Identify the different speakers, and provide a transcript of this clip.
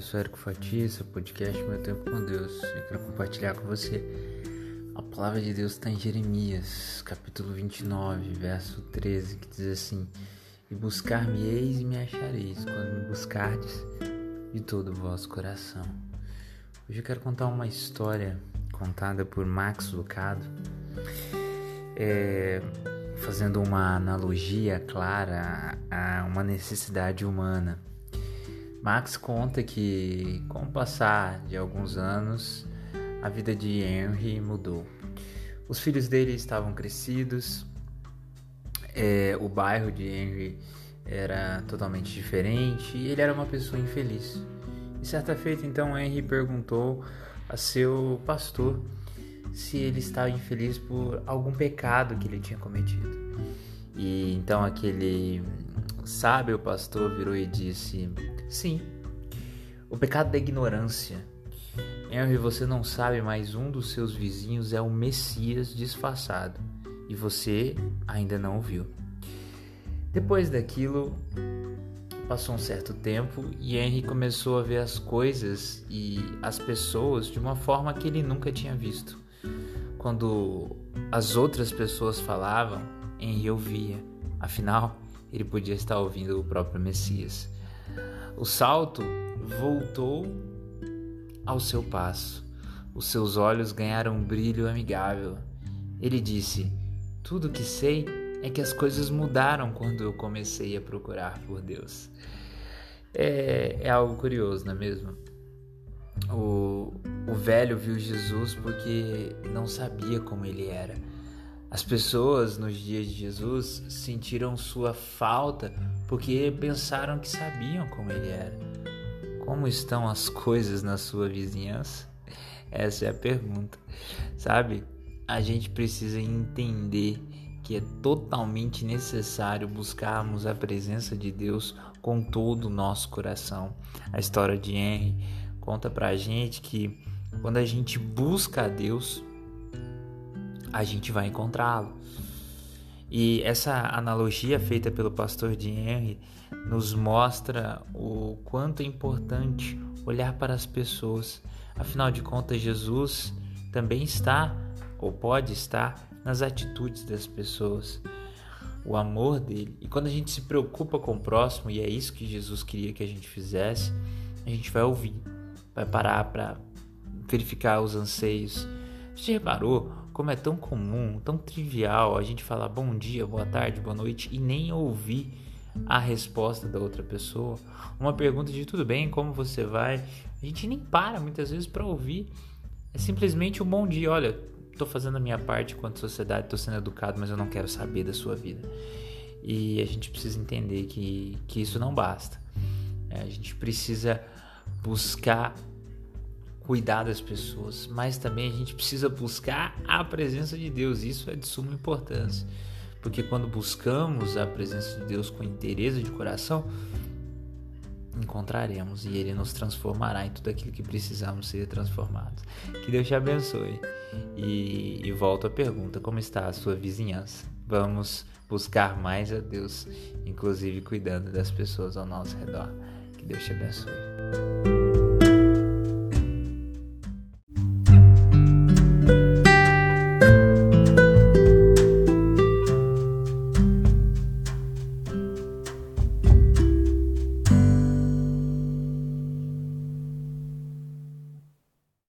Speaker 1: sou Érico Fatista, podcast Meu Tempo com Deus. Eu quero compartilhar com você. A palavra de Deus está em Jeremias, capítulo 29, verso 13, que diz assim: E buscar-me-eis e me achareis, quando me buscardes de todo o vosso coração. Hoje eu quero contar uma história contada por Max Lucado, é, fazendo uma analogia clara a uma necessidade humana. Max conta que, com o passar de alguns anos, a vida de Henry mudou. Os filhos dele estavam crescidos, é, o bairro de Henry era totalmente diferente e ele era uma pessoa infeliz. E certa feita, então, Henry perguntou a seu pastor se ele estava infeliz por algum pecado que ele tinha cometido. E então aquele sábio pastor virou e disse: Sim, o pecado da ignorância. Henry, você não sabe, mas um dos seus vizinhos é o Messias disfarçado e você ainda não o viu. Depois daquilo, passou um certo tempo e Henry começou a ver as coisas e as pessoas de uma forma que ele nunca tinha visto. Quando as outras pessoas falavam, Henry ouvia. Afinal, ele podia estar ouvindo o próprio Messias. O salto voltou ao seu passo. Os seus olhos ganharam um brilho amigável. Ele disse: Tudo que sei é que as coisas mudaram quando eu comecei a procurar por Deus. É, é algo curioso, não é mesmo? O, o velho viu Jesus porque não sabia como ele era. As pessoas nos dias de Jesus sentiram sua falta porque pensaram que sabiam como ele era. Como estão as coisas na sua vizinhança? Essa é a pergunta. Sabe? A gente precisa entender que é totalmente necessário buscarmos a presença de Deus com todo o nosso coração. A história de Henry conta pra gente que quando a gente busca a Deus, a gente vai encontrá-lo. E essa analogia feita pelo pastor de Henry nos mostra o quanto é importante olhar para as pessoas. Afinal de contas, Jesus também está ou pode estar nas atitudes das pessoas, o amor dele. E quando a gente se preocupa com o próximo, e é isso que Jesus queria que a gente fizesse, a gente vai ouvir, vai parar para verificar os anseios. Você reparou como é tão comum, tão trivial a gente falar bom dia, boa tarde, boa noite e nem ouvir a resposta da outra pessoa? Uma pergunta de tudo bem, como você vai? A gente nem para muitas vezes para ouvir. É simplesmente um bom dia. Olha, estou fazendo a minha parte enquanto sociedade, estou sendo educado, mas eu não quero saber da sua vida. E a gente precisa entender que, que isso não basta. É, a gente precisa buscar cuidar das pessoas, mas também a gente precisa buscar a presença de Deus. Isso é de suma importância, porque quando buscamos a presença de Deus com interesse de coração, encontraremos e Ele nos transformará em tudo aquilo que precisamos ser transformados. Que Deus te abençoe. E, e volto à pergunta: como está a sua vizinhança? Vamos buscar mais a Deus, inclusive cuidando das pessoas ao nosso redor. Que Deus te abençoe.